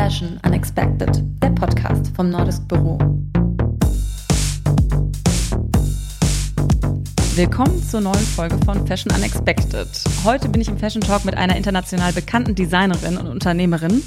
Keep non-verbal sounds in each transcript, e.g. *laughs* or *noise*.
Fashion Unexpected, der Podcast vom Nordisk Büro. Willkommen zur neuen Folge von Fashion Unexpected. Heute bin ich im Fashion Talk mit einer international bekannten Designerin und Unternehmerin.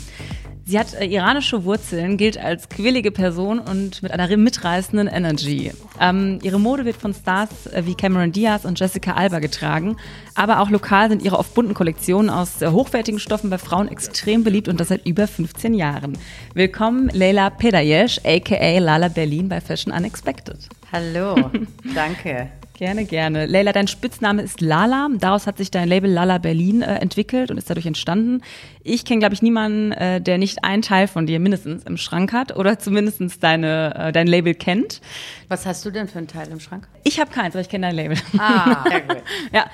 Sie hat äh, iranische Wurzeln, gilt als quirlige Person und mit einer mitreißenden Energy. Ähm, ihre Mode wird von Stars äh, wie Cameron Diaz und Jessica Alba getragen, aber auch lokal sind ihre oft bunten Kollektionen aus äh, hochwertigen Stoffen bei Frauen extrem beliebt und das seit über 15 Jahren. Willkommen Leila Pedayesh, aka Lala Berlin bei Fashion Unexpected. Hallo, *laughs* danke. Gerne, gerne. Leila, dein Spitzname ist Lala. Daraus hat sich dein Label Lala Berlin äh, entwickelt und ist dadurch entstanden. Ich kenne, glaube ich, niemanden, äh, der nicht einen Teil von dir mindestens im Schrank hat oder zumindest deine, äh, dein Label kennt. Was hast du denn für einen Teil im Schrank? Ich habe keins, aber ich kenne dein Label. Ah, *laughs* sehr gut. ja.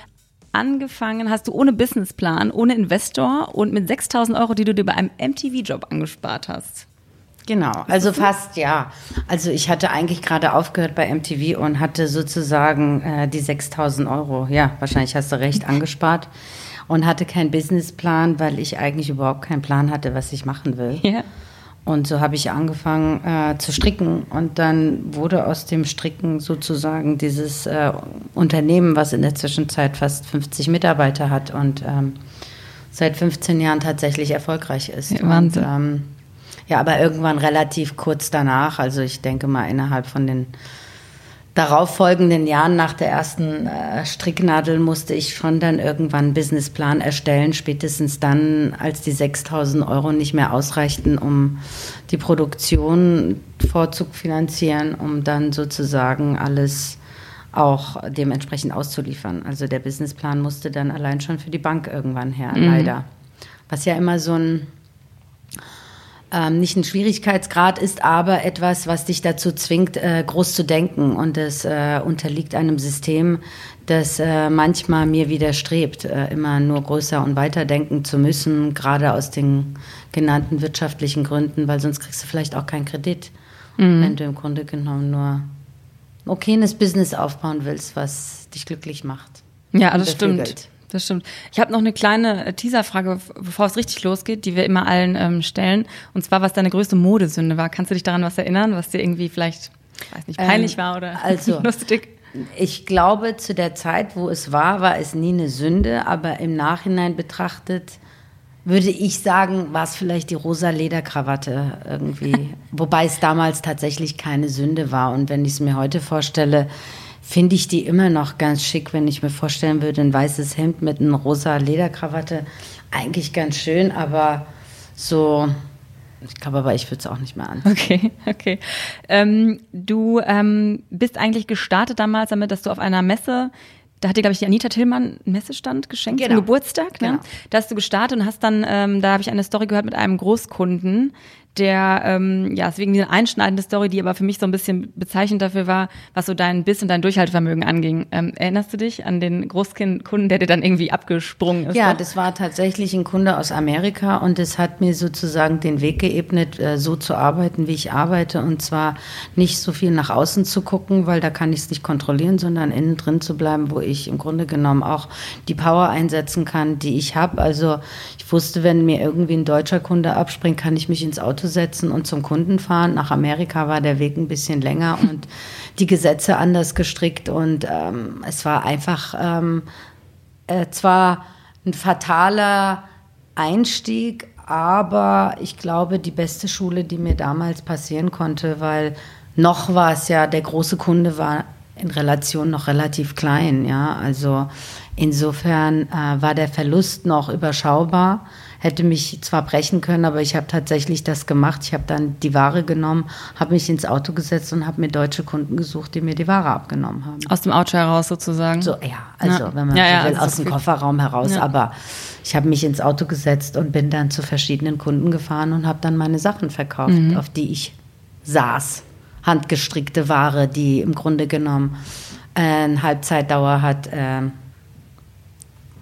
Angefangen hast du ohne Businessplan, ohne Investor und mit 6000 Euro, die du dir bei einem MTV-Job angespart hast. Genau, also fast ja. Also ich hatte eigentlich gerade aufgehört bei MTV und hatte sozusagen äh, die 6000 Euro, ja, wahrscheinlich hast du recht, angespart und hatte keinen Businessplan, weil ich eigentlich überhaupt keinen Plan hatte, was ich machen will. Ja. Und so habe ich angefangen äh, zu stricken und dann wurde aus dem Stricken sozusagen dieses äh, Unternehmen, was in der Zwischenzeit fast 50 Mitarbeiter hat und ähm, seit 15 Jahren tatsächlich erfolgreich ist. Ja, Wahnsinn. Und, ähm, ja, aber irgendwann relativ kurz danach, also ich denke mal innerhalb von den darauffolgenden Jahren nach der ersten äh, Stricknadel musste ich schon dann irgendwann einen Businessplan erstellen, spätestens dann, als die 6000 Euro nicht mehr ausreichten, um die Produktion vorzufinanzieren, um dann sozusagen alles auch dementsprechend auszuliefern. Also der Businessplan musste dann allein schon für die Bank irgendwann her, mhm. leider. Was ja immer so ein ähm, nicht ein Schwierigkeitsgrad ist, aber etwas, was dich dazu zwingt, äh, groß zu denken. Und es äh, unterliegt einem System, das äh, manchmal mir widerstrebt, äh, immer nur größer und weiter denken zu müssen, gerade aus den genannten wirtschaftlichen Gründen, weil sonst kriegst du vielleicht auch keinen Kredit, mhm. wenn du im Grunde genommen nur ein okayes Business aufbauen willst, was dich glücklich macht. Ja, das stimmt. Das stimmt. Ich habe noch eine kleine äh, Teaserfrage, bevor es richtig losgeht, die wir immer allen ähm, stellen. Und zwar, was deine größte Modesünde war. Kannst du dich daran was erinnern, was dir irgendwie vielleicht, weiß nicht, peinlich ähm, war oder *laughs* also, lustig? Ich glaube, zu der Zeit, wo es war, war es nie eine Sünde, aber im Nachhinein betrachtet würde ich sagen, war es vielleicht die rosa Lederkrawatte irgendwie. *laughs* Wobei es damals tatsächlich keine Sünde war. Und wenn ich es mir heute vorstelle, finde ich die immer noch ganz schick, wenn ich mir vorstellen würde, ein weißes Hemd mit einer rosa Lederkrawatte. Eigentlich ganz schön, aber so. Ich glaube aber, ich würde es auch nicht mehr an. Okay, *laughs* okay. Ähm, du ähm, bist eigentlich gestartet damals damit, dass du auf einer Messe da hat dir, glaube ich, die Anita Tillmann einen Messestand geschenkt genau. zum Geburtstag. Ne? Genau. Da hast du gestartet und hast dann, ähm, da habe ich eine Story gehört mit einem Großkunden, der, ähm, ja, deswegen diese einschneidende Story, die aber für mich so ein bisschen bezeichnend dafür war, was so dein Biss und dein Durchhaltevermögen anging. Ähm, erinnerst du dich an den Großkunden, der dir dann irgendwie abgesprungen ist? Ja, doch? das war tatsächlich ein Kunde aus Amerika und es hat mir sozusagen den Weg geebnet, äh, so zu arbeiten, wie ich arbeite und zwar nicht so viel nach außen zu gucken, weil da kann ich es nicht kontrollieren, sondern innen drin zu bleiben, wo ich im Grunde genommen auch die Power einsetzen kann, die ich habe. Also ich wusste, wenn mir irgendwie ein deutscher Kunde abspringt, kann ich mich ins Auto Auto setzen und zum Kunden fahren. Nach Amerika war der Weg ein bisschen länger *laughs* und die Gesetze anders gestrickt und ähm, es war einfach ähm, äh, zwar ein fataler Einstieg, aber ich glaube, die beste Schule, die mir damals passieren konnte, weil noch war es ja, der große Kunde war in Relation noch relativ klein, ja. Also insofern äh, war der Verlust noch überschaubar hätte mich zwar brechen können, aber ich habe tatsächlich das gemacht. Ich habe dann die Ware genommen, habe mich ins Auto gesetzt und habe mir deutsche Kunden gesucht, die mir die Ware abgenommen haben. Aus dem Auto heraus sozusagen? So, ja, also ja. wenn man ja, ja, will, also aus dem Kofferraum heraus. Aber ich habe mich ins Auto gesetzt und bin dann zu verschiedenen Kunden gefahren und habe dann meine Sachen verkauft, mhm. auf die ich saß. Handgestrickte Ware, die im Grunde genommen äh, eine Halbzeitdauer hat äh,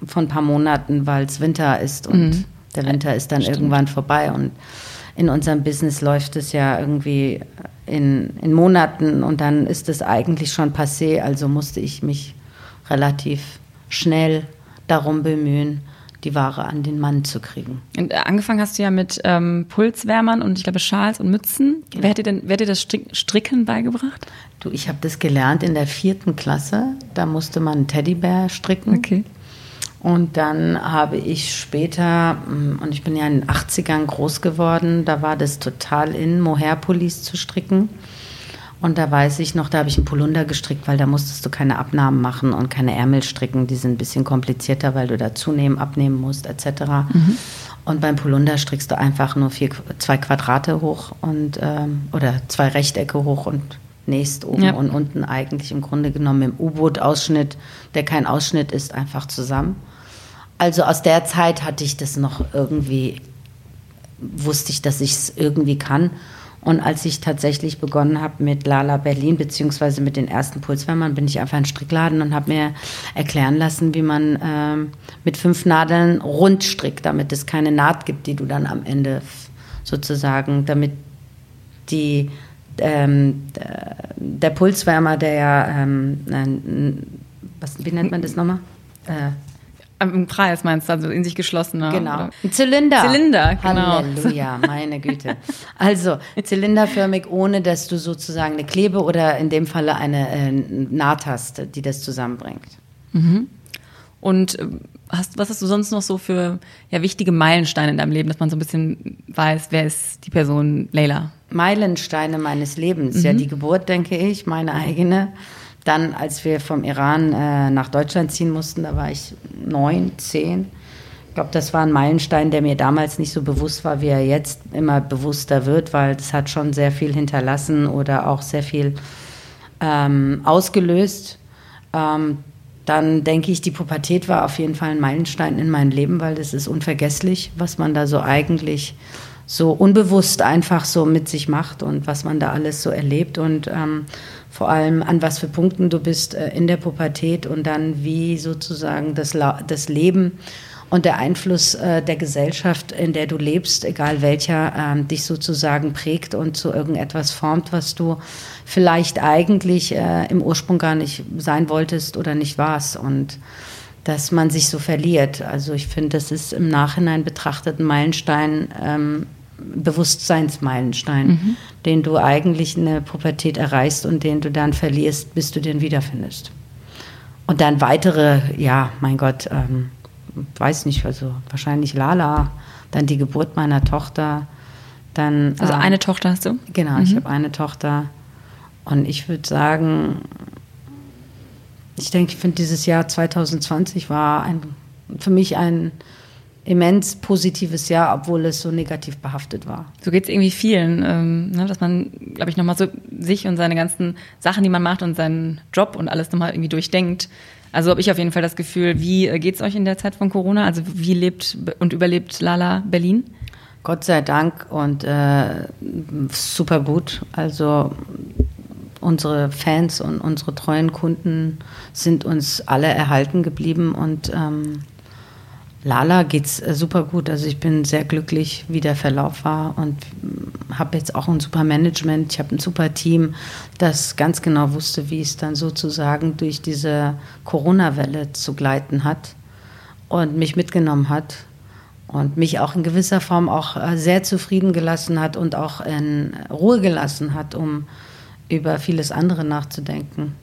von ein paar Monaten, weil es Winter ist und mhm. Der Winter ist dann Stimmt. irgendwann vorbei und in unserem Business läuft es ja irgendwie in, in Monaten und dann ist es eigentlich schon passé. Also musste ich mich relativ schnell darum bemühen, die Ware an den Mann zu kriegen. Und äh, angefangen hast du ja mit ähm, Pulswärmern und ich glaube Schals und Mützen. Genau. Wer hat dir denn wer hat dir das Stricken beigebracht? Du, ich habe das gelernt in der vierten Klasse. Da musste man einen Teddybär stricken. Okay. Und dann habe ich später, mm, und ich bin ja in den 80ern groß geworden, da war das total in, Mohair-Pullis zu stricken. Und da weiß ich noch, da habe ich einen Polunder gestrickt, weil da musstest du keine Abnahmen machen und keine Ärmel stricken. Die sind ein bisschen komplizierter, weil du da zunehmen, abnehmen musst, etc. Mhm. Und beim Polunder strickst du einfach nur vier, zwei Quadrate hoch und ähm, oder zwei Rechtecke hoch und nächst oben ja. und unten eigentlich im Grunde genommen im U-Boot-Ausschnitt, der kein Ausschnitt ist, einfach zusammen. Also aus der Zeit hatte ich das noch irgendwie, wusste ich, dass ich es irgendwie kann. Und als ich tatsächlich begonnen habe mit Lala Berlin, beziehungsweise mit den ersten Pulswärmern, bin ich einfach in den Strickladen und habe mir erklären lassen, wie man ähm, mit fünf Nadeln rund strickt, damit es keine Naht gibt, die du dann am Ende sozusagen, damit die ähm, der Pulswärmer, der ja, ähm, was, wie nennt man das nochmal? Äh, im Kreis meinst du, also in sich geschlossener. Genau. Oder? Ein Zylinder. Zylinder, genau. Halleluja, meine Güte. Also zylinderförmig, ohne dass du sozusagen eine Klebe oder in dem Falle eine äh, Naht hast, die das zusammenbringt. Mhm. Und äh, hast, was hast du sonst noch so für ja, wichtige Meilensteine in deinem Leben, dass man so ein bisschen weiß, wer ist die Person Leila? Meilensteine meines Lebens. Mhm. Ja, die Geburt, denke ich, meine eigene. Dann, als wir vom Iran äh, nach Deutschland ziehen mussten, da war ich neun, zehn. Ich glaube, das war ein Meilenstein, der mir damals nicht so bewusst war, wie er jetzt immer bewusster wird, weil das hat schon sehr viel hinterlassen oder auch sehr viel ähm, ausgelöst. Ähm, dann denke ich, die Pubertät war auf jeden Fall ein Meilenstein in meinem Leben, weil das ist unvergesslich, was man da so eigentlich so unbewusst einfach so mit sich macht und was man da alles so erlebt und ähm, vor allem an was für Punkten du bist äh, in der Pubertät und dann wie sozusagen das, das Leben und der Einfluss äh, der Gesellschaft, in der du lebst, egal welcher, äh, dich sozusagen prägt und zu irgendetwas formt, was du vielleicht eigentlich äh, im Ursprung gar nicht sein wolltest oder nicht warst. Und dass man sich so verliert. Also ich finde, das ist im Nachhinein betrachtet ein Meilenstein, ähm, Bewusstseinsmeilenstein, mhm. den du eigentlich in der Pubertät erreichst und den du dann verlierst, bis du den wiederfindest. Und dann weitere, ja, mein Gott, ähm, weiß nicht, also wahrscheinlich Lala, dann die Geburt meiner Tochter, dann. Also äh, eine Tochter hast du? Genau, mhm. ich habe eine Tochter. Und ich würde sagen, ich denke, ich finde, dieses Jahr 2020 war ein, für mich ein immens positives Jahr, obwohl es so negativ behaftet war. So geht es irgendwie vielen, ähm, ne, dass man, glaube ich, nochmal so sich und seine ganzen Sachen, die man macht und seinen Job und alles nochmal irgendwie durchdenkt. Also habe ich auf jeden Fall das Gefühl, wie äh, geht es euch in der Zeit von Corona? Also wie lebt und überlebt Lala Berlin? Gott sei Dank und äh, super gut. Also unsere Fans und unsere treuen Kunden sind uns alle erhalten geblieben und ähm, Lala geht's äh, super gut. Also ich bin sehr glücklich, wie der Verlauf war und habe jetzt auch ein super Management. Ich habe ein super Team, das ganz genau wusste, wie es dann sozusagen durch diese Corona-Welle zu gleiten hat und mich mitgenommen hat und mich auch in gewisser Form auch äh, sehr zufrieden gelassen hat und auch in Ruhe gelassen hat, um über vieles andere nachzudenken.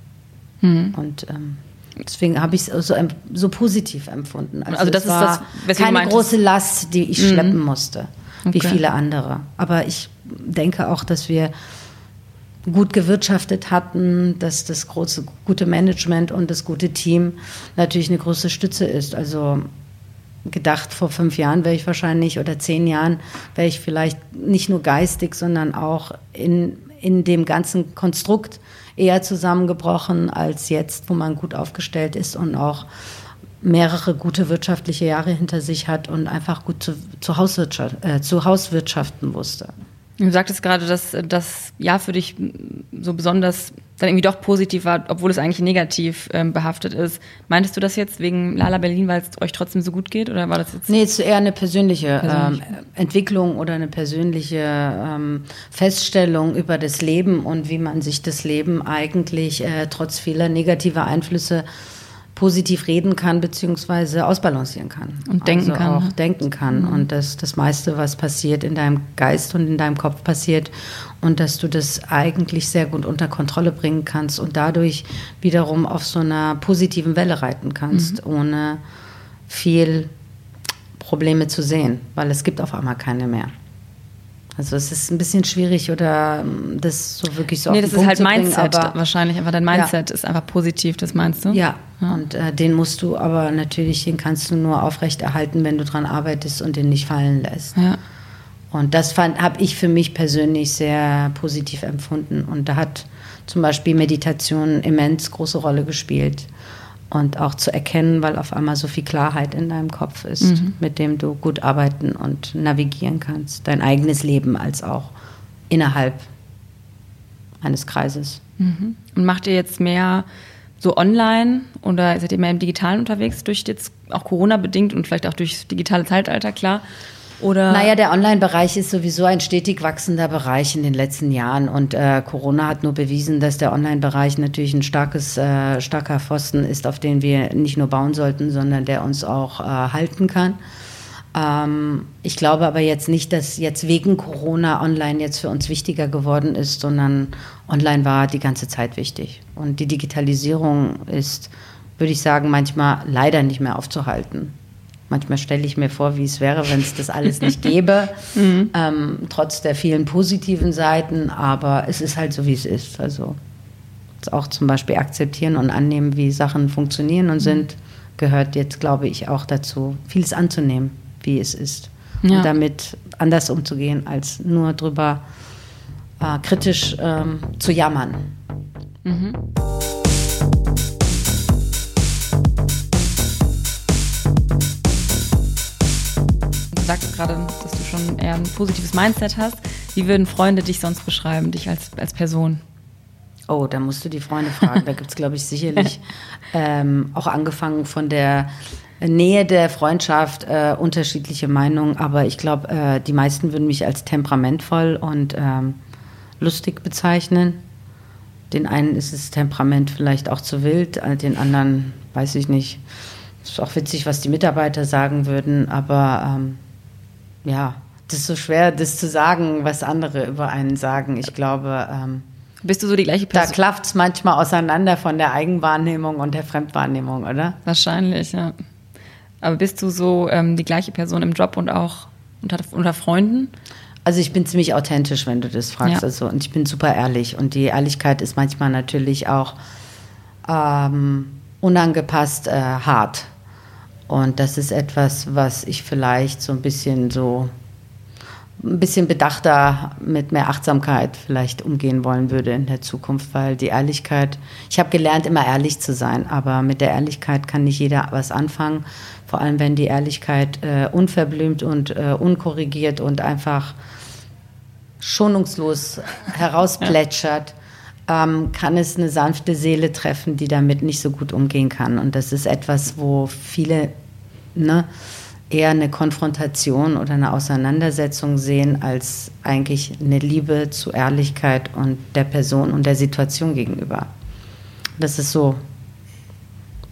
Mhm. Und ähm, Deswegen habe ich es so, so positiv empfunden. Also, also das ist das, keine große Last, die ich mhm. schleppen musste, wie okay. viele andere. Aber ich denke auch, dass wir gut gewirtschaftet hatten, dass das große, gute Management und das gute Team natürlich eine große Stütze ist. Also gedacht, vor fünf Jahren wäre ich wahrscheinlich oder zehn Jahren wäre ich vielleicht nicht nur geistig, sondern auch in, in dem ganzen Konstrukt eher zusammengebrochen als jetzt, wo man gut aufgestellt ist und auch mehrere gute wirtschaftliche Jahre hinter sich hat und einfach gut zu, zu, Hauswirtschaft, äh, zu Hauswirtschaften wusste. Du sagtest gerade, dass das Jahr für dich so besonders dann irgendwie doch positiv war, obwohl es eigentlich negativ ähm, behaftet ist. Meintest du das jetzt wegen Lala Berlin, weil es euch trotzdem so gut geht? Oder war das jetzt? Nee, es ist eher eine persönliche Persönlich. ähm, Entwicklung oder eine persönliche ähm, Feststellung über das Leben und wie man sich das Leben eigentlich äh, trotz vieler negativer Einflüsse positiv reden kann beziehungsweise ausbalancieren kann. Und denken also kann. Auch ne? denken kann. Mhm. Und dass das meiste, was passiert, in deinem Geist und in deinem Kopf passiert und dass du das eigentlich sehr gut unter Kontrolle bringen kannst und dadurch wiederum auf so einer positiven Welle reiten kannst, Mhm. ohne viel Probleme zu sehen, weil es gibt auf einmal keine mehr. Also es ist ein bisschen schwierig oder ähm, das so wirklich so nee, auf das ist halt bringen, Mindset aber wahrscheinlich. Aber dein Mindset ist einfach positiv, das meinst du? ja, Ja. und äh, den musst du aber natürlich, den kannst du nur aufrechterhalten, wenn du dran arbeitest und den nicht fallen lässt. Ja. Und das habe ich für mich persönlich sehr positiv empfunden. Und da hat zum Beispiel Meditation immens große Rolle gespielt. Und auch zu erkennen, weil auf einmal so viel Klarheit in deinem Kopf ist, Mhm. mit dem du gut arbeiten und navigieren kannst. Dein eigenes Leben als auch innerhalb eines Kreises. Mhm. Und macht ihr jetzt mehr so online oder seid ihr mehr im Digitalen unterwegs durch jetzt auch Corona bedingt und vielleicht auch durchs digitale Zeitalter, klar? Oder Naja, der Online-Bereich ist sowieso ein stetig wachsender Bereich in den letzten Jahren und äh, Corona hat nur bewiesen, dass der Online-Bereich natürlich ein starkes, äh, starker Pfosten ist, auf den wir nicht nur bauen sollten, sondern der uns auch äh, halten kann. Ähm, ich glaube aber jetzt nicht, dass jetzt wegen Corona Online jetzt für uns wichtiger geworden ist, sondern Online war die ganze Zeit wichtig. Und die Digitalisierung ist, würde ich sagen, manchmal leider nicht mehr aufzuhalten. Manchmal stelle ich mir vor, wie es wäre, wenn es das alles nicht gäbe, *laughs* ähm, trotz der vielen positiven Seiten. Aber es ist halt so, wie es ist. Also auch zum Beispiel akzeptieren und annehmen, wie Sachen funktionieren und sind, gehört jetzt, glaube ich, auch dazu, vieles anzunehmen, wie es ist. Ja. Und damit anders umzugehen, als nur drüber äh, kritisch ähm, zu jammern. du sagst gerade, dass du schon eher ein positives Mindset hast. Wie würden Freunde dich sonst beschreiben, dich als, als Person? Oh, da musst du die Freunde fragen. Da gibt es, glaube ich, sicherlich *laughs* ähm, auch angefangen von der Nähe der Freundschaft äh, unterschiedliche Meinungen. Aber ich glaube, äh, die meisten würden mich als temperamentvoll und ähm, lustig bezeichnen. Den einen ist das Temperament vielleicht auch zu wild, äh, den anderen weiß ich nicht. Ist auch witzig, was die Mitarbeiter sagen würden, aber ähm, ja, das ist so schwer, das zu sagen, was andere über einen sagen. Ich glaube, ähm, Bist du so die gleiche da Person? klafft es manchmal auseinander von der Eigenwahrnehmung und der Fremdwahrnehmung, oder? Wahrscheinlich, ja. Aber bist du so ähm, die gleiche Person im Job und auch unter, unter Freunden? Also ich bin ziemlich authentisch, wenn du das fragst. Ja. Also, und ich bin super ehrlich. Und die Ehrlichkeit ist manchmal natürlich auch ähm, unangepasst äh, hart. Und das ist etwas, was ich vielleicht so ein bisschen so ein bisschen bedachter, mit mehr Achtsamkeit vielleicht umgehen wollen würde in der Zukunft, weil die Ehrlichkeit, ich habe gelernt, immer ehrlich zu sein, aber mit der Ehrlichkeit kann nicht jeder was anfangen, vor allem wenn die Ehrlichkeit äh, unverblümt und äh, unkorrigiert und einfach schonungslos *laughs* herausplätschert, ähm, kann es eine sanfte Seele treffen, die damit nicht so gut umgehen kann. Und das ist etwas, wo viele ne, eher eine Konfrontation oder eine Auseinandersetzung sehen, als eigentlich eine Liebe zu Ehrlichkeit und der Person und der Situation gegenüber. Das ist so,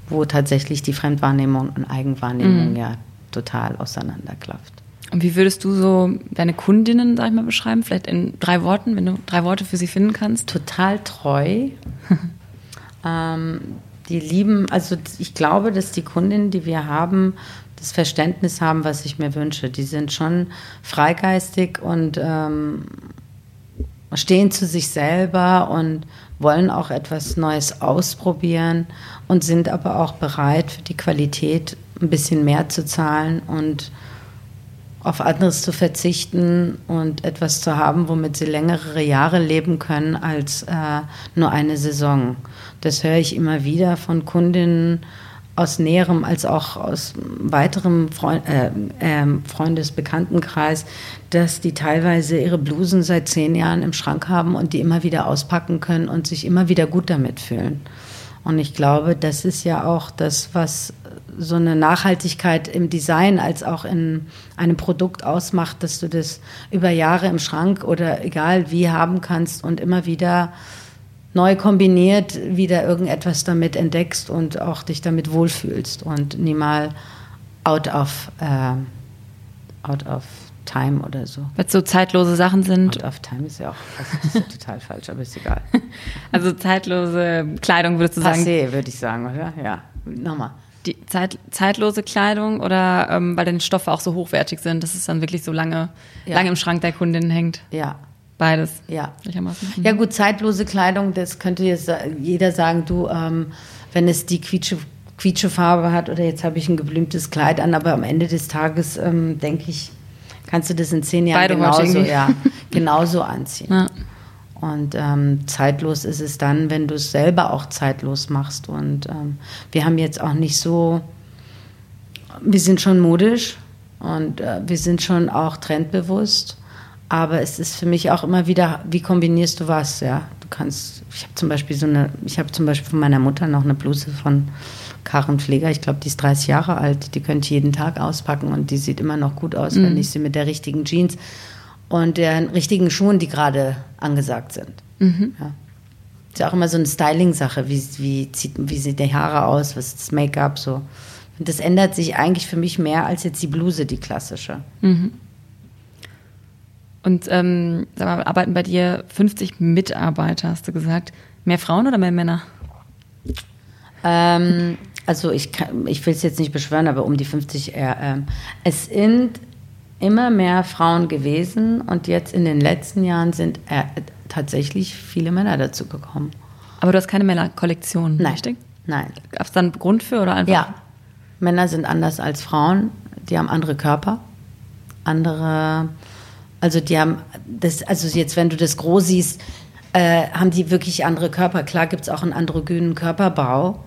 wo tatsächlich die Fremdwahrnehmung und Eigenwahrnehmung Mhm. ja total auseinanderklafft. Und wie würdest du so deine Kundinnen, sag ich mal, beschreiben? Vielleicht in drei Worten, wenn du drei Worte für sie finden kannst? total treu. *laughs* ähm, die lieben, also ich glaube, dass die Kundinnen, die wir haben, das Verständnis haben, was ich mir wünsche. Die sind schon freigeistig und ähm, stehen zu sich selber und wollen auch etwas Neues ausprobieren und sind aber auch bereit, für die Qualität ein bisschen mehr zu zahlen und auf anderes zu verzichten und etwas zu haben, womit sie längere Jahre leben können als äh, nur eine Saison. Das höre ich immer wieder von Kundinnen aus näherem als auch aus weiterem Freund, äh, äh, Freundesbekanntenkreis, dass die teilweise ihre Blusen seit zehn Jahren im Schrank haben und die immer wieder auspacken können und sich immer wieder gut damit fühlen. Und ich glaube, das ist ja auch das, was so eine Nachhaltigkeit im Design als auch in einem Produkt ausmacht, dass du das über Jahre im Schrank oder egal wie haben kannst und immer wieder neu kombiniert wieder irgendetwas damit entdeckst und auch dich damit wohlfühlst und niemals out of, äh, out of time oder so. Weil es so zeitlose Sachen sind. Out of time ist ja auch also ist total *laughs* falsch, aber ist egal. *laughs* Also zeitlose Kleidung würdest du sagen? Passé, würde ich sagen, oder? Ja, nochmal. Die Zeit, zeitlose Kleidung oder ähm, weil deine Stoffe auch so hochwertig sind, dass es dann wirklich so lange, Ja. lange im Schrank der Kundin hängt? Ja, Beides. ja. Ja gut, zeitlose Kleidung, das könnte jetzt jeder sagen, du, ähm, wenn es die quietsche, quietsche Farbe hat oder jetzt habe ich ein geblümtes Kleid an, aber am Ende des Tages ähm, denke ich, kannst du das in zehn Jahren Beide genauso, ja, *laughs* genauso anziehen. Ja. Und ähm, zeitlos ist es dann, wenn du es selber auch zeitlos machst. Und ähm, wir haben jetzt auch nicht so, wir sind schon modisch und äh, wir sind schon auch trendbewusst. Aber es ist für mich auch immer wieder, wie kombinierst du was? Ja, du kannst, ich habe zum Beispiel so eine, ich habe zum Beispiel von meiner Mutter noch eine Bluse von Karen Pfleger. Ich glaube, die ist 30 Jahre alt. Die könnte ich jeden Tag auspacken und die sieht immer noch gut aus, wenn ich sie mit der richtigen Jeans und den richtigen Schuhen, die gerade angesagt sind. Ja. Ist ja auch immer so eine Styling-Sache. Wie, wie, zieht, wie sieht die Haare aus? Was ist das Make-up? So. Und das ändert sich eigentlich für mich mehr als jetzt die Bluse, die klassische. Und ähm, sag mal, arbeiten bei dir 50 Mitarbeiter, hast du gesagt. Mehr Frauen oder mehr Männer? Ähm, also ich, kann- ich will es jetzt nicht beschwören, aber um die 50 eher. Ähm, es sind immer mehr Frauen gewesen und jetzt in den letzten Jahren sind äh, tatsächlich viele Männer dazu gekommen. Aber du hast keine Männerkollektion, Nein. richtig? Nein. Gab es da einen Grund für oder einfach? Ja, Männer sind anders als Frauen. Die haben andere Körper, andere, also die haben das, also jetzt wenn du das groß siehst, äh, haben die wirklich andere Körper. Klar gibt es auch einen androgynen Körperbau.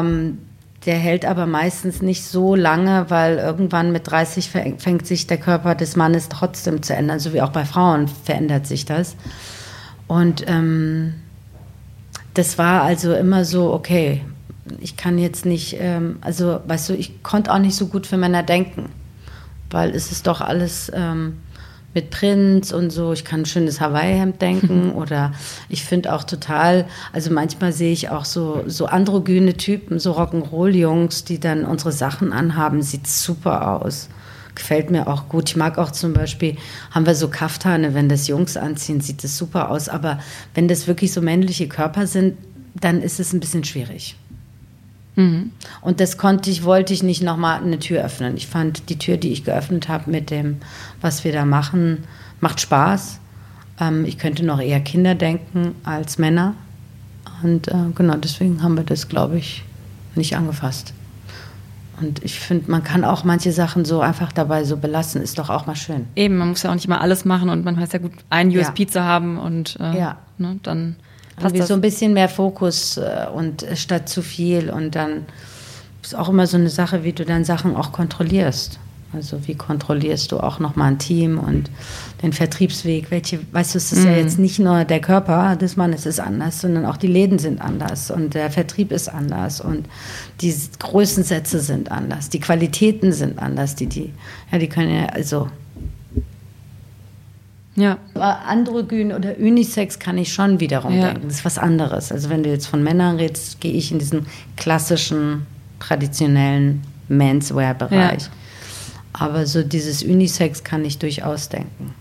Ähm, der hält aber meistens nicht so lange, weil irgendwann mit 30 fäng- fängt sich der Körper des Mannes trotzdem zu ändern, so wie auch bei Frauen verändert sich das. Und ähm, das war also immer so, okay, ich kann jetzt nicht, ähm, also weißt du, ich konnte auch nicht so gut für Männer denken, weil es ist doch alles ähm, mit Prinz und so. Ich kann ein schönes Hawaii-Hemd denken *laughs* oder ich finde auch total, also manchmal sehe ich auch so, so androgyne Typen, so Rock'n'Roll-Jungs, die dann unsere Sachen anhaben, sieht super aus. Gefällt mir auch gut. Ich mag auch zum Beispiel, haben wir so Kaftane, wenn das Jungs anziehen, sieht das super aus. Aber wenn das wirklich so männliche Körper sind, dann ist es ein bisschen schwierig. Und das konnte ich, wollte ich nicht nochmal eine Tür öffnen. Ich fand die Tür, die ich geöffnet habe mit dem, was wir da machen, macht Spaß. Ähm, ich könnte noch eher Kinder denken als Männer. Und äh, genau deswegen haben wir das, glaube ich, nicht angefasst. Und ich finde, man kann auch manche Sachen so einfach dabei so belassen. Ist doch auch mal schön. Eben, man muss ja auch nicht mal alles machen und manchmal ist ja gut, ein Ja. USP zu haben und äh, Ja. ne, dann Irgendwie so ein bisschen mehr Fokus äh, und äh, statt zu viel. Und dann ist auch immer so eine Sache, wie du dann Sachen auch kontrollierst. Also wie kontrollierst du auch nochmal ein Team und den Vertriebsweg? Welche, weißt du, es ist ja jetzt nicht nur der Körper des Mannes ist anders, sondern auch die Läden sind anders und der Vertrieb ist anders und die Größensätze sind anders, die Qualitäten sind anders, die die, ja, die können ja, also ja. aber Androgyn oder Unisex kann ich schon wiederum Ja. denken. Das ist was anderes. Also wenn du jetzt von Männern redest, gehe ich in diesen klassischen, traditionellen Menswear-Bereich. Ja. Aber so dieses Unisex kann ich durchaus denken.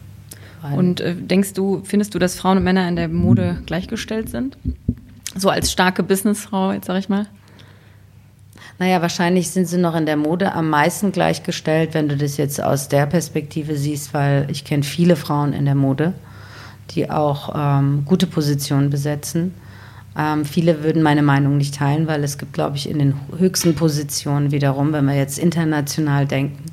Und äh, denkst du, findest du, dass Frauen und Männer in der Mode gleichgestellt sind? So als starke Businessfrau, jetzt sag ich mal. Naja, wahrscheinlich sind sie noch in der Mode am meisten gleichgestellt, wenn du das jetzt aus der Perspektive siehst, weil ich kenne viele Frauen in der Mode, die auch ähm, gute Positionen besetzen. Ähm, viele würden meine Meinung nicht teilen, weil es gibt, glaube ich, in den höchsten Positionen wiederum, wenn wir jetzt international denken,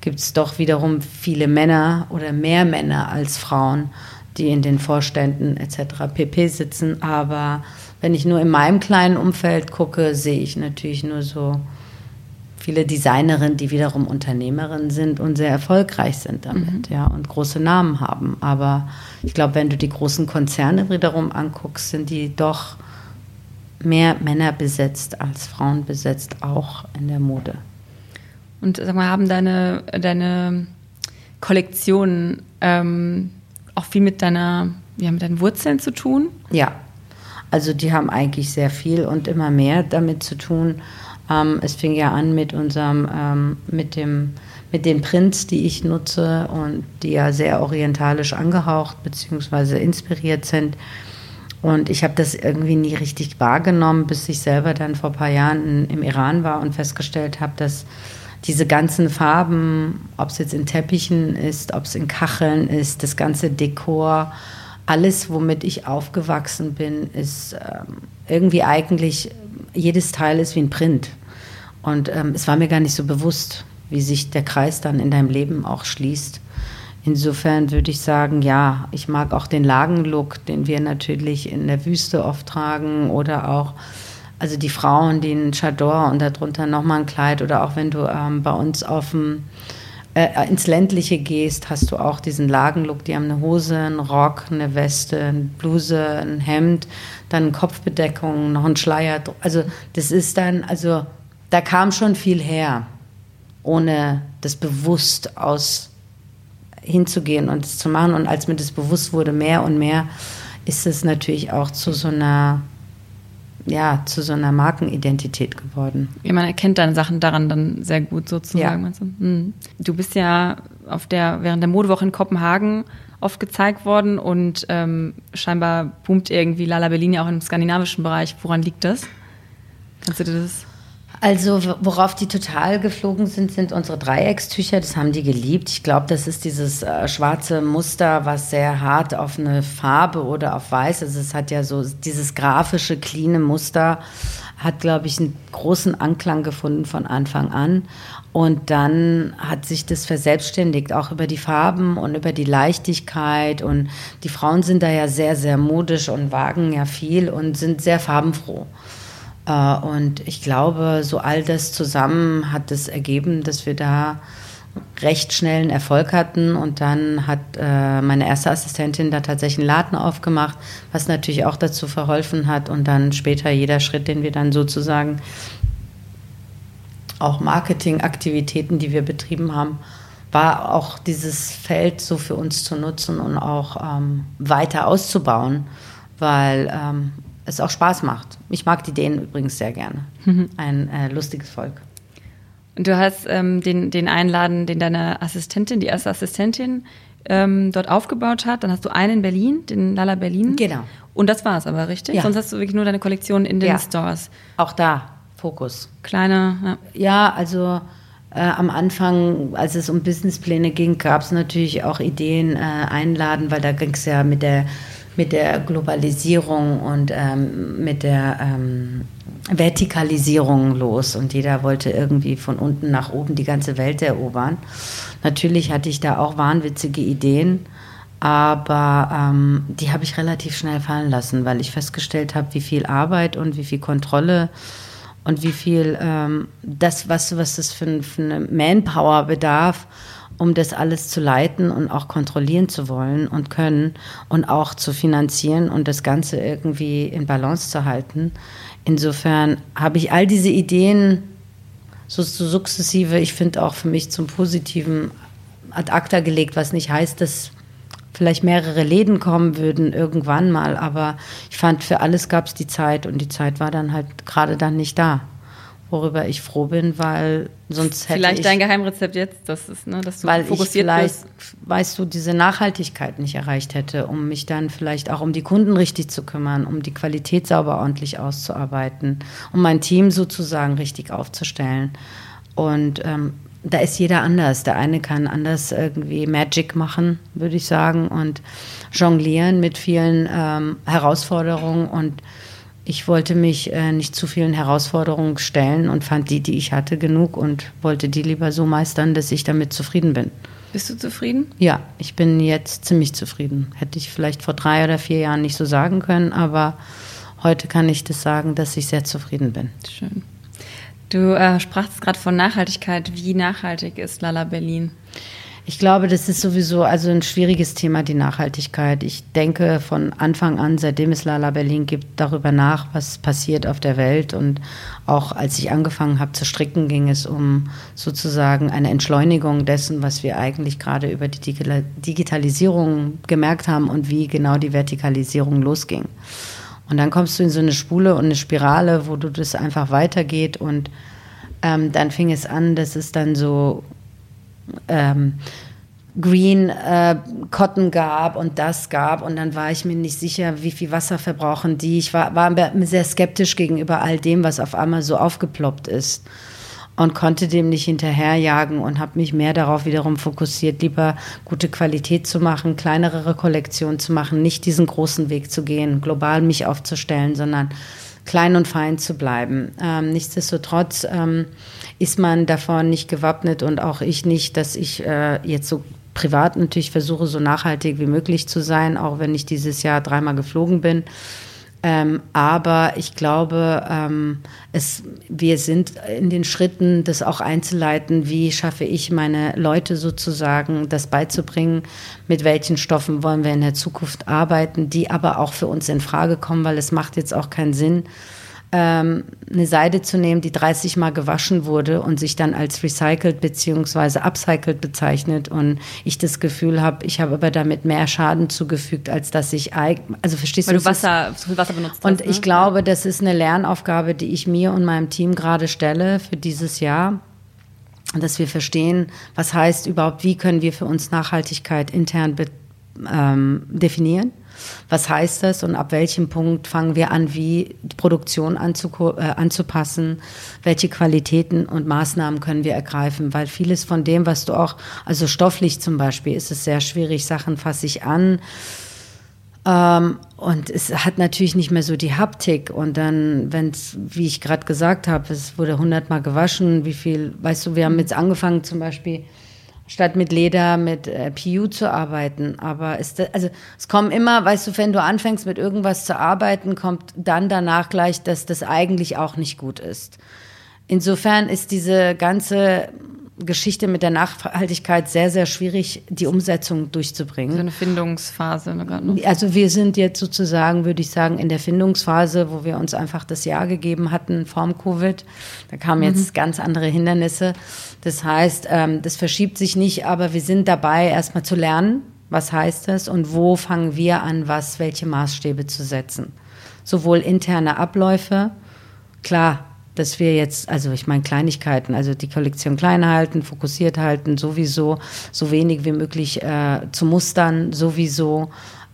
gibt es doch wiederum viele Männer oder mehr Männer als Frauen, die in den Vorständen etc. pp sitzen. Aber wenn ich nur in meinem kleinen Umfeld gucke, sehe ich natürlich nur so viele Designerinnen, die wiederum Unternehmerinnen sind und sehr erfolgreich sind damit, ja, und große Namen haben. Aber ich glaube, wenn du die großen Konzerne wiederum anguckst, sind die doch mehr Männer besetzt als Frauen besetzt, auch in der Mode. Und sag mal, haben deine, deine Kollektionen ähm, auch viel mit deiner, ja, mit deinen Wurzeln zu tun? Ja, Also die haben eigentlich sehr viel und immer mehr damit zu tun. Ähm, es fing ja an mit unserem, ähm, mit dem mit den Prints, die ich nutze und die ja sehr orientalisch angehaucht bzw. inspiriert sind. Und ich habe das irgendwie nie richtig wahrgenommen, bis ich selber dann vor ein paar Jahren im Iran war und festgestellt habe, dass diese ganzen Farben, ob es jetzt in Teppichen ist, ob es in Kacheln ist, das ganze Dekor, alles, womit ich aufgewachsen bin, ist ähm, irgendwie eigentlich, jedes Teil ist wie ein Print. Und ähm, es war mir gar nicht so bewusst wie sich der Kreis dann in deinem Leben auch schließt. Insofern würde ich sagen, ja, ich mag auch den Lagenlook, den wir natürlich in der Wüste oft tragen oder auch, also die Frauen, die einen Chador und darunter nochmal ein Kleid oder auch wenn du ähm, bei uns auf dem, äh, ins Ländliche gehst, hast du auch diesen Lagenlook. Die haben eine Hose, einen Rock, eine Weste, eine Bluse, ein Hemd, dann eine Kopfbedeckung, noch ein Schleier. Also das ist dann, also da kam schon viel her ohne das bewusst aus hinzugehen und es zu machen. Und als mir das bewusst wurde, mehr und mehr, ist es natürlich auch zu so einer ja, zu so einer Markenidentität geworden. Ja, man erkennt deine Sachen daran dann sehr gut sozusagen. Ja. Du? Hm. du bist ja auf der, während der Modewoche in Kopenhagen oft gezeigt worden und ähm, scheinbar boomt irgendwie Lala Berlin ja auch im skandinavischen Bereich. Woran liegt das? Kannst du dir das also worauf die total geflogen sind, sind unsere Dreieckstücher. Das haben die geliebt. Ich glaube, das ist dieses äh, schwarze Muster, was sehr hart auf eine Farbe oder auf Weiß. Also es hat ja so dieses grafische, cleane Muster hat, glaube ich, einen großen Anklang gefunden von Anfang an. Und dann hat sich das verselbstständigt, auch über die Farben und über die Leichtigkeit. Und die Frauen sind da ja sehr, sehr modisch und wagen ja viel und sind sehr farbenfroh. Äh, und ich glaube, so all das zusammen hat es ergeben, dass wir da recht schnell einen Erfolg hatten. Und dann hat äh, meine erste Assistentin da tatsächlich einen Laden aufgemacht, was natürlich auch dazu verholfen hat. Und dann später jeder Schritt, den wir dann sozusagen auch Marketingaktivitäten, die wir betrieben haben, war auch dieses Feld so für uns zu nutzen und auch ähm, weiter auszubauen, weil ähm, es auch Spaß macht. Ich mag die Dänen übrigens sehr gerne. Mhm. Ein äh, lustiges Volk. Und du hast ähm, den, den Einladen, den deine Assistentin, die erste Assistentin, ähm, dort aufgebaut hat. Dann hast du einen in Berlin, den Lala Berlin. Genau. Und das war es aber, richtig? Ja. Sonst hast du wirklich nur deine Kollektion in den ja. Stores. Auch da, Fokus. Kleine, ja. Ja, also äh, am Anfang, als es um Businesspläne ging, gab es natürlich auch Ideen, äh, einladen, weil da ging es ja mit der mit der Globalisierung und ähm, mit der ähm, Vertikalisierung los und jeder wollte irgendwie von unten nach oben die ganze Welt erobern. Natürlich hatte ich da auch wahnwitzige Ideen, aber ähm, die habe ich relativ schnell fallen lassen, weil ich festgestellt habe, wie viel Arbeit und wie viel Kontrolle und wie viel ähm, das, was, was das für, für eine Manpower bedarf um das alles zu leiten und auch kontrollieren zu wollen und können und auch zu finanzieren und das Ganze irgendwie in Balance zu halten. Insofern habe ich all diese Ideen so, so sukzessive, ich finde auch für mich zum Positiven ad acta gelegt, was nicht heißt, dass vielleicht mehrere Läden kommen würden irgendwann mal, aber ich fand, für alles gab es die Zeit und die Zeit war dann halt gerade dann nicht da worüber ich froh bin, weil sonst hätte vielleicht ich... dein Geheimrezept jetzt, das ist, ne, dass du weil fokussiert ich vielleicht, bist. weißt du, diese Nachhaltigkeit nicht erreicht hätte, um mich dann vielleicht auch um die Kunden richtig zu kümmern, um die Qualität sauber ordentlich auszuarbeiten, um mein Team sozusagen richtig aufzustellen. Und ähm, da ist jeder anders. Der eine kann anders irgendwie Magic machen, würde ich sagen, und jonglieren mit vielen ähm, Herausforderungen und ich wollte mich äh, nicht zu vielen Herausforderungen stellen und fand die, die ich hatte, genug und wollte die lieber so meistern, dass ich damit zufrieden bin. Bist du zufrieden? Ja, ich bin jetzt ziemlich zufrieden. Hätte ich vielleicht vor drei oder vier Jahren nicht so sagen können, aber heute kann ich das sagen, dass ich sehr zufrieden bin. Schön. Du äh, sprachst gerade von Nachhaltigkeit. Wie nachhaltig ist Lala Berlin? Ich glaube, das ist sowieso also ein schwieriges Thema, die Nachhaltigkeit. Ich denke von Anfang an, seitdem es Lala Berlin gibt, darüber nach, was passiert auf der Welt. Und auch als ich angefangen habe zu stricken, ging es um sozusagen eine Entschleunigung dessen, was wir eigentlich gerade über die Digitalisierung gemerkt haben und wie genau die Vertikalisierung losging. Und dann kommst du in so eine Spule und eine Spirale, wo du das einfach weitergeht und ähm, dann fing es an, dass es dann so ähm, Green äh, Cotton gab und das gab und dann war ich mir nicht sicher, wie viel Wasser verbrauchen die. Ich war, war sehr skeptisch gegenüber all dem, was auf einmal so aufgeploppt ist und konnte dem nicht hinterherjagen und habe mich mehr darauf wiederum fokussiert, lieber gute Qualität zu machen, kleinere Kollektionen zu machen, nicht diesen großen Weg zu gehen, global mich aufzustellen, sondern klein und fein zu bleiben. Ähm, nichtsdestotrotz ähm, ist man davon nicht gewappnet und auch ich nicht, dass ich äh, jetzt so privat natürlich versuche, so nachhaltig wie möglich zu sein, auch wenn ich dieses Jahr dreimal geflogen bin. Ähm, aber ich glaube, ähm, es, wir sind in den Schritten, das auch einzuleiten, wie schaffe ich meine Leute sozusagen, das beizubringen, mit welchen Stoffen wollen wir in der Zukunft arbeiten, die aber auch für uns in Frage kommen, weil es macht jetzt auch keinen Sinn, ähm, eine Seide zu nehmen, die 30 Mal gewaschen wurde und sich dann als recycelt bzw. upcycled bezeichnet und ich das Gefühl habe, ich habe aber damit mehr Schaden zugefügt, als dass ich also verstehst Weil du, du Wasser, so viel Wasser benutzt und hast. ich ne? glaube, das ist eine Lernaufgabe, die ich mir und meinem Team gerade stelle für dieses Jahr, dass wir verstehen, was heißt überhaupt, wie können wir für uns Nachhaltigkeit intern ähm, definieren was heißt das und ab welchem Punkt fangen wir an, wie die Produktion äh, anzupassen? Welche Qualitäten und Maßnahmen können wir ergreifen? Weil vieles von dem, was du auch, also stofflich zum Beispiel, ist es sehr schwierig, Sachen fasse ich an. Ähm, und es hat natürlich nicht mehr so die Haptik. Und dann, wenn es, wie ich gerade gesagt habe, es wurde hundertmal gewaschen, wie viel, weißt du, wir haben jetzt angefangen zum Beispiel statt mit Leder, mit äh, PU zu arbeiten. Aber es, also, es kommen immer, weißt du, wenn du anfängst mit irgendwas zu arbeiten, kommt dann danach gleich, dass das eigentlich auch nicht gut ist. Insofern ist diese ganze Geschichte mit der Nachhaltigkeit sehr, sehr schwierig, die Umsetzung durchzubringen. So eine Findungsphase. Ne? Also wir sind jetzt sozusagen, würde ich sagen, in der Findungsphase, wo wir uns einfach das Jahr gegeben hatten vorm Covid. Da kamen jetzt mhm. ganz andere Hindernisse. Das heißt, ähm, das verschiebt sich nicht, aber wir sind dabei, erstmal zu lernen, was heißt das und wo fangen wir an, was, welche Maßstäbe zu setzen. Sowohl interne Abläufe, klar, dass wir jetzt, also ich meine Kleinigkeiten, also die Kollektion klein halten, fokussiert halten, sowieso, so wenig wie möglich äh, zu mustern, sowieso.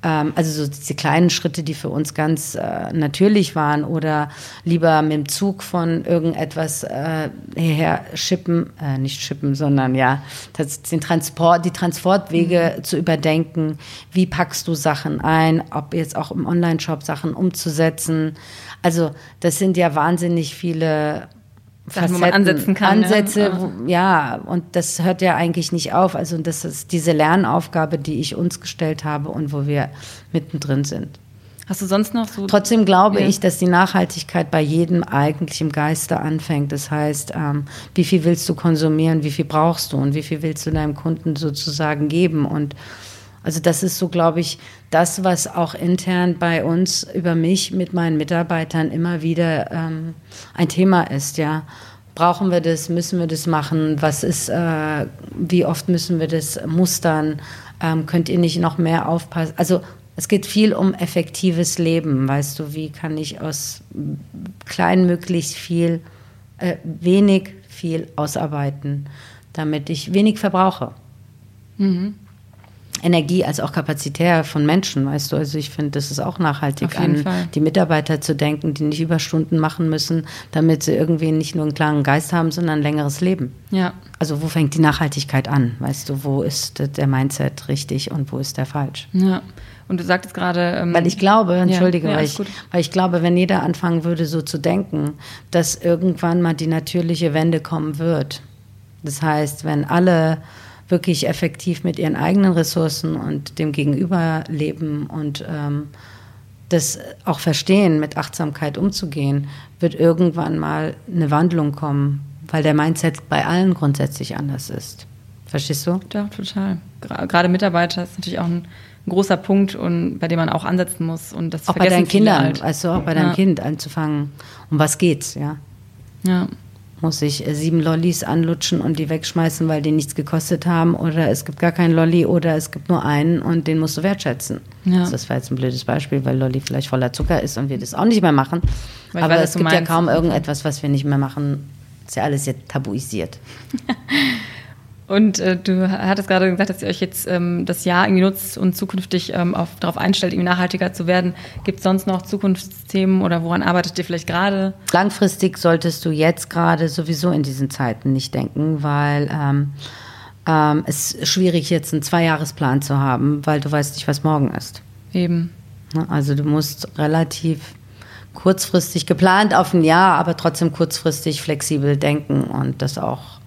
Ähm, also so diese kleinen Schritte, die für uns ganz äh, natürlich waren oder lieber mit dem Zug von irgendetwas äh, hierher schippen, äh, nicht schippen, sondern ja, das, den Transport, die Transportwege mhm. zu überdenken. Wie packst du Sachen ein, ob jetzt auch im Online-Shop Sachen umzusetzen. Also das sind ja wahnsinnig viele wo man ansetzen kann. Ansätze, ja. Wo, ja, und das hört ja eigentlich nicht auf. Also das ist diese Lernaufgabe, die ich uns gestellt habe und wo wir mittendrin sind. Hast du sonst noch so? Trotzdem glaube ja. ich, dass die Nachhaltigkeit bei jedem eigentlich im Geiste anfängt. Das heißt, ähm, wie viel willst du konsumieren, wie viel brauchst du und wie viel willst du deinem Kunden sozusagen geben und also das ist so, glaube ich, das, was auch intern bei uns über mich mit meinen Mitarbeitern immer wieder ähm, ein Thema ist, ja. Brauchen wir das? Müssen wir das machen? Was ist, äh, wie oft müssen wir das mustern? Ähm, könnt ihr nicht noch mehr aufpassen? Also es geht viel um effektives Leben, weißt du, wie kann ich aus klein möglichst viel, äh, wenig viel ausarbeiten, damit ich wenig verbrauche. Mhm. Energie als auch kapazitär von Menschen, weißt du. Also ich finde, das ist auch nachhaltig, an Fall. die Mitarbeiter zu denken, die nicht Überstunden machen müssen, damit sie irgendwie nicht nur einen klaren Geist haben, sondern ein längeres Leben. Ja. Also wo fängt die Nachhaltigkeit an? Weißt du, wo ist der Mindset richtig und wo ist der falsch? Ja. Und du sagtest gerade. Ähm, weil ich glaube, entschuldige, ja, weil, ich, weil ich glaube, wenn jeder anfangen würde, so zu denken, dass irgendwann mal die natürliche Wende kommen wird. Das heißt, wenn alle wirklich effektiv mit ihren eigenen Ressourcen und dem Gegenüber leben und ähm, das auch verstehen, mit Achtsamkeit umzugehen, wird irgendwann mal eine Wandlung kommen, weil der Mindset bei allen grundsätzlich anders ist. Verstehst du? Ja, total. Gerade Mitarbeiter ist natürlich auch ein, großer Punkt und bei dem man auch ansetzen muss und das auch bei deinen Kindern, halt. also auch bei deinem ja. Kind anzufangen. Um was geht's, ja? Ja. Muss ich äh, sieben Lollis anlutschen und die wegschmeißen, weil die nichts gekostet haben. Oder es gibt gar keinen Lolli oder es gibt nur einen und den musst du wertschätzen. Ja. Also das war jetzt ein blödes Beispiel, weil Lolli vielleicht voller Zucker ist und wir das auch nicht mehr machen. Weil Aber weiß, es gibt ja kaum irgendetwas, was wir nicht mehr machen. Ist ja alles jetzt tabuisiert. *laughs* Und äh, du hattest gerade gesagt, dass ihr euch jetzt ähm, das Jahr irgendwie nutzt und zukünftig ähm, auf, darauf einstellt, irgendwie nachhaltiger zu werden. Gibt es sonst noch Zukunftsthemen oder woran arbeitet ihr vielleicht gerade? Langfristig solltest du jetzt gerade sowieso in diesen Zeiten nicht denken, weil ähm, ähm, es ist schwierig jetzt einen Zweijahresplan zu haben, weil du weißt nicht, was morgen ist. Eben. Ne, also du musst relativ kurzfristig geplant auf ein Jahr, aber trotzdem kurzfristig flexibel denken und das auch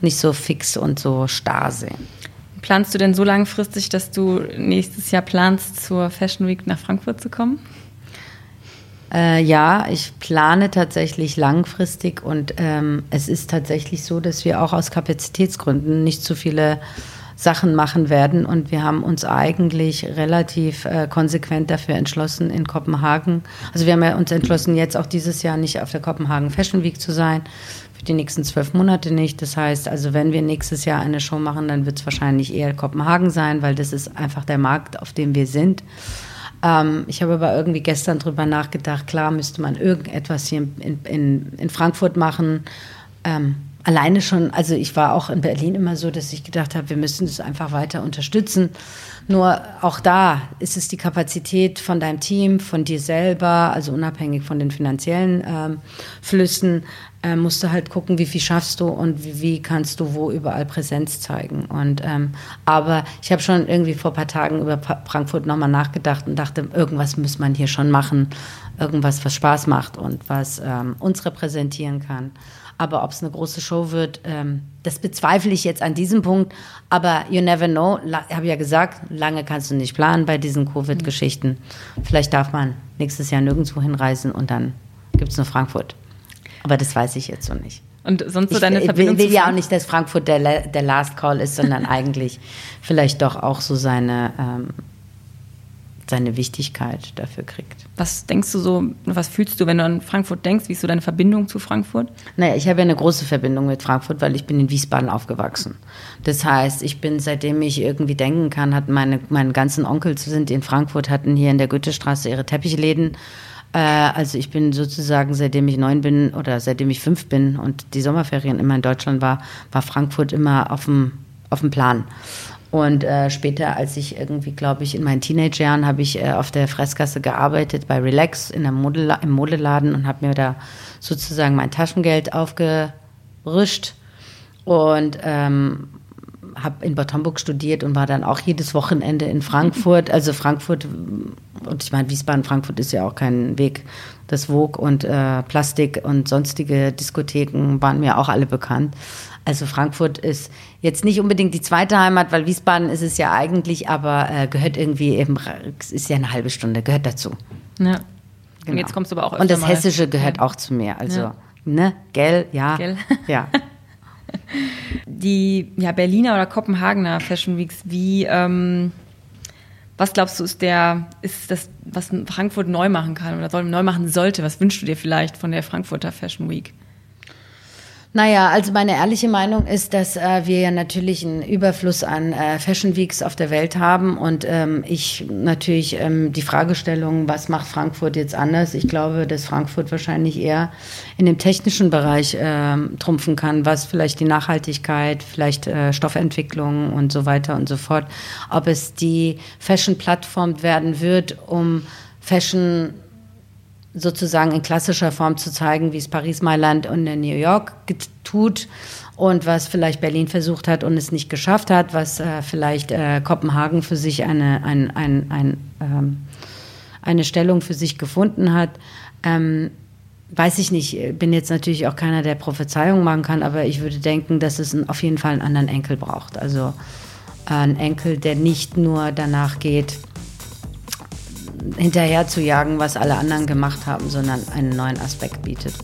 nicht so fix und so starr sehen. Planst du denn so langfristig, dass du nächstes Jahr planst, zur Fashion Week nach Frankfurt zu kommen? Äh, ja, ich plane tatsächlich langfristig und ähm, es ist tatsächlich so, dass wir auch aus Kapazitätsgründen nicht zu viele Sachen machen werden und wir haben uns eigentlich relativ äh, konsequent dafür entschlossen, in Kopenhagen, also wir haben ja uns entschlossen, jetzt auch dieses Jahr nicht auf der Kopenhagen Fashion Week zu sein, für die nächsten zwölf Monate nicht. Das heißt, also wenn wir nächstes Jahr eine Show machen, dann wird es wahrscheinlich eher Kopenhagen sein, weil das ist einfach der Markt, auf dem wir sind. Ähm, ich habe aber irgendwie gestern drüber nachgedacht, klar müsste man irgendetwas hier in, in, in Frankfurt machen. Ähm, alleine schon, also ich war auch in Berlin immer so, dass ich gedacht habe, wir müssen es einfach weiter unterstützen. Nur auch da ist es die Kapazität von deinem Team, von dir selber, also unabhängig von den finanziellen ähm, Flüssen, äh, musst du halt gucken, wie viel schaffst du und wie, wie kannst du wo überall Präsenz zeigen. Und ähm, aber ich habe schon irgendwie vor ein paar Tagen über Frankfurt nochmal nachgedacht und dachte, irgendwas muss man hier schon machen, irgendwas, was Spaß macht und was ähm, uns repräsentieren kann. Aber ob es eine große Show wird, ähm, das bezweifle ich jetzt an diesem Punkt. Aber you never know. Ich habe ja gesagt, lange kannst du nicht planen bei diesen Covid-Geschichten. Vielleicht darf man nächstes Jahr nirgendwo hinreisen und dann gibt es nur Frankfurt. Aber das weiß ich jetzt so nicht. Und sonst so deine ich, Verbindung will, will ja auch nicht, dass Frankfurt der, der Last Call ist, sondern *laughs* eigentlich vielleicht doch auch so seine, ähm, seine Wichtigkeit dafür kriegt. Was denkst du so, was fühlst du, wenn du an Frankfurt denkst? Wie ist so deine Verbindung zu Frankfurt? Naja, ich habe ja eine große Verbindung mit Frankfurt, weil ich bin in Wiesbaden aufgewachsen. Das heißt, ich bin, seitdem ich irgendwie denken kann, hatten meine, meine ganzen Onkels sind in Frankfurt, hatten hier in der Goethestraße ihre Teppichläden äh, also ich bin sozusagen, seitdem ich neun bin oder seitdem ich fünf bin und die Sommerferien immer in Deutschland war, war Frankfurt immer auf dem, auf dem Plan. Und äh, später, als ich irgendwie, glaube ich, in meinen Teenagerjahren habe ich äh, auf der Fressgasse gearbeitet bei Relax in der Modela im Modeladen und habe mir da sozusagen mein Taschengeld aufgerischt und ähm, habe in Bad Homburg studiert und war dann auch jedes Wochenende in Frankfurt. *laughs* Also Frankfurt, und ich meine, Wiesbaden, Frankfurt ist ja auch kein Weg. Das Vogue und äh, Plastik und sonstige Diskotheken waren mir auch alle bekannt. Also Frankfurt ist jetzt nicht unbedingt die zweite Heimat, weil Wiesbaden ist es ja eigentlich, aber äh, gehört irgendwie eben, ist ja eine halbe Stunde, gehört dazu. Ja. Genau. Und jetzt kommst du aber auch Und das Hessische gehört ja. auch zu mir. Also, ja. ne, gell, ja. Gell. Ja. *laughs* Die ja, Berliner oder Kopenhagener Fashion Weeks, wie, ähm, was glaubst du, ist der, ist das, was Frankfurt neu machen kann oder soll, neu machen sollte? Was wünschst du dir vielleicht von der Frankfurter Fashion Week? Naja, also meine ehrliche Meinung ist, dass äh, wir ja natürlich einen Überfluss an äh, Fashion Weeks auf der Welt haben und ähm, ich natürlich ähm, die Fragestellung, was macht Frankfurt jetzt anders? Ich glaube, dass Frankfurt wahrscheinlich eher in dem technischen Bereich äh, trumpfen kann, was vielleicht die Nachhaltigkeit, vielleicht äh, Stoffentwicklung und so weiter und so fort. Ob es die Fashion-Plattform werden wird, um Fashion sozusagen in klassischer Form zu zeigen, wie es Paris, Mailand und New York tut und was vielleicht Berlin versucht hat und es nicht geschafft hat, was äh, vielleicht äh, Kopenhagen für sich eine, ein, ein, ein, ähm, eine Stellung für sich gefunden hat. Ähm, weiß ich nicht, bin jetzt natürlich auch keiner, der Prophezeiungen machen kann, aber ich würde denken, dass es auf jeden Fall einen anderen Enkel braucht. Also äh, einen Enkel, der nicht nur danach geht, hinterher zu jagen, was alle anderen gemacht haben, sondern einen neuen Aspekt bietet.